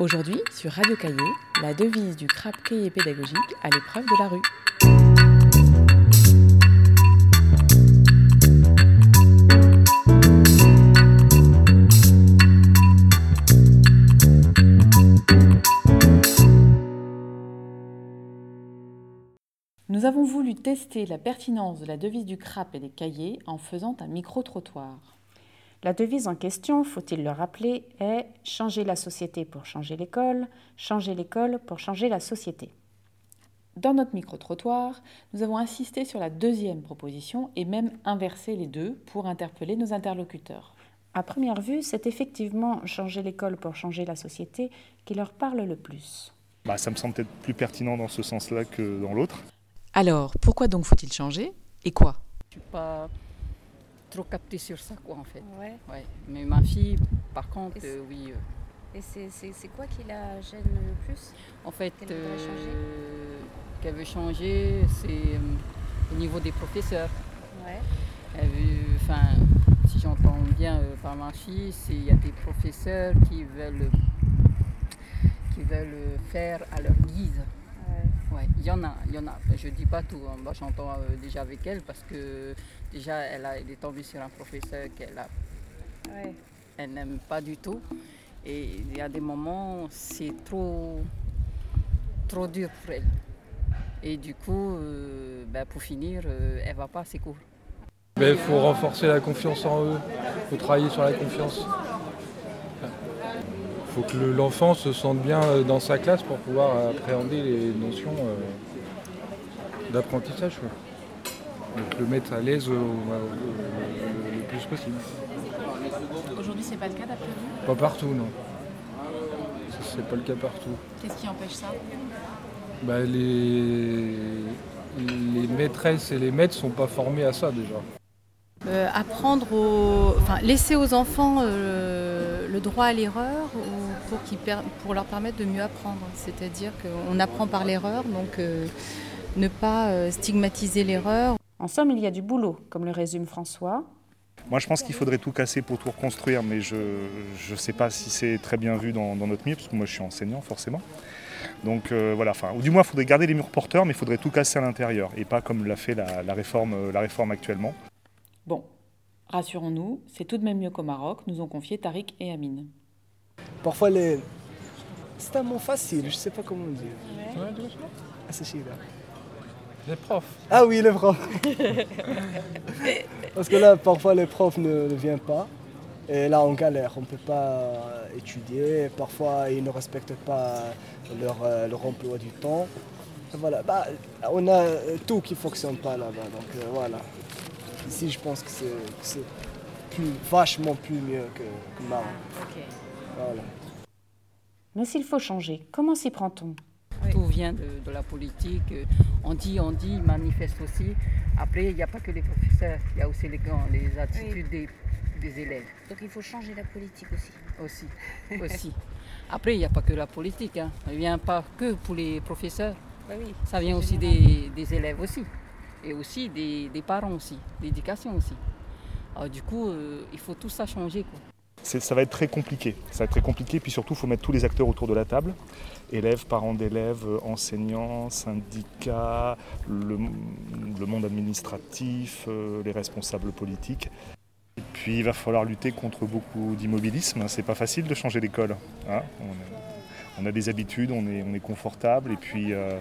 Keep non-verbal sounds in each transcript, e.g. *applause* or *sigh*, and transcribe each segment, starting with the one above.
Aujourd'hui, sur Radio Cahier, la devise du CRAP Cahier pédagogique à l'épreuve de la rue. Nous avons voulu tester la pertinence de la devise du CRAP et des cahiers en faisant un micro-trottoir. La devise en question, faut-il le rappeler, est changer la société pour changer l'école, changer l'école pour changer la société. Dans notre micro-trottoir, nous avons insisté sur la deuxième proposition et même inversé les deux pour interpeller nos interlocuteurs. À première vue, c'est effectivement changer l'école pour changer la société qui leur parle le plus. Bah, ça me semble peut-être plus pertinent dans ce sens-là que dans l'autre. Alors, pourquoi donc faut-il changer et quoi? Je suis pas trop captée sur ça, quoi, en fait. Ouais. Ouais. Mais ma fille, par contre, euh, oui. euh, Et c'est- quoi qui la gêne le plus? En fait, Qu'elle voudrait changer? euh, qu'elle veut changer, c'est au niveau des professeurs. Ouais. Elle veut, enfin, si j'entends bien par ma fille, c'est il y a des professeurs qui veulent, qui veulent faire à leur guise. Ouais. Ouais, il y en a, il y en a. Je dis pas tout. hein. Moi, j'entends euh, déjà avec elle parce que déjà, elle, a, elle est tombée sur un professeur qu'elle a, Ouais. elle n'aime pas du tout. Et il y a des moments, c'est trop, trop dur pour elle. Et du coup, euh, ben, pour finir, euh, elle va pas à ses cours. Il faut renforcer la confiance en eux, il faut travailler sur la confiance. Faut que le- l'enfant se sente bien euh, dans sa classe pour pouvoir appréhender les notions euh, d'apprentissage. Donc le mettre à l'aise le plus possible. Aujourd'hui, c'est pas le cas d'après vous? Pas partout, non. C'est pas le cas partout. Qu'est-ce qui empêche ça? Bah, les, les maîtresses et les maîtres sont pas formés à ça déjà. Euh, Apprendre aux, enfin, laisser aux enfants euh, le droit à l'erreur ou pour, pour leur permettre de mieux apprendre. C'est-à-dire qu'on apprend par l'erreur, donc euh, ne pas euh, stigmatiser l'erreur. En somme, il y a du boulot, comme le résume François. Moi, je pense qu'il faudrait tout casser pour tout reconstruire, mais je ne sais pas si c'est très bien vu dans, dans notre milieu, parce que moi, je suis enseignant, forcément. Donc euh, voilà, enfin, ou du moins, il faudrait garder les murs porteurs, mais il faudrait tout casser à l'intérieur, et pas comme l'a fait la, la réforme, la réforme actuellement. Bon, rassurons-nous, c'est tout de même mieux qu'au Maroc, nous ont confié Tariq et Amine. Parfois, les... c'est un mot facile, je sais pas comment le dire. Ah, c'est celui-là. Les profs. Ah oui, les profs. *laughs* Parce que là, parfois, les profs ne, ne viennent pas. Et là, on galère, on ne peut pas étudier. Parfois, ils ne respectent pas leur, euh, leur emploi du temps. Voilà, bah, on a tout qui ne fonctionne pas là-bas. Donc euh, voilà. Ici, je pense que c'est que c'est plus, vachement plus mieux que, que. Voilà. Mais s'il faut changer, comment s'y prend-on? Tout vient de, de la politique. On dit, on dit, manifeste aussi. Après, il n'y a pas que les professeurs, il y a aussi les, les attitudes des, des élèves Donc il faut changer la politique aussi. aussi. *laughs* aussi. Après, il n'y a pas que la politique. Hein. Ça ne vient pas que pour les professeurs. Bah oui. Ça vient aussi des, des élèves aussi. Et aussi des, parents aussi, l'éducation aussi. Du coup, euh, il faut tout ça changer. Ça va être très compliqué. Ça va être très compliqué, puis surtout, il faut mettre tous les acteurs autour de la table. Élèves, parents d'élèves, enseignants, syndicats, le, monde administratif, euh, les responsables politiques. Et puis il va falloir lutter contre beaucoup d'immobilisme. C'est pas facile de changer l'école. hein. on, a, des habitudes, on est, on est confortable, et puis euh,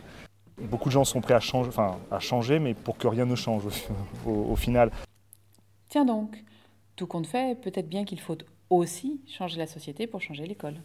beaucoup de gens sont prêts à changer, enfin, à changer, mais pour que rien ne change au- au- au final. Tiens donc, tout compte fait, peut-être bien qu'il faut aussi changer la société pour changer l'école.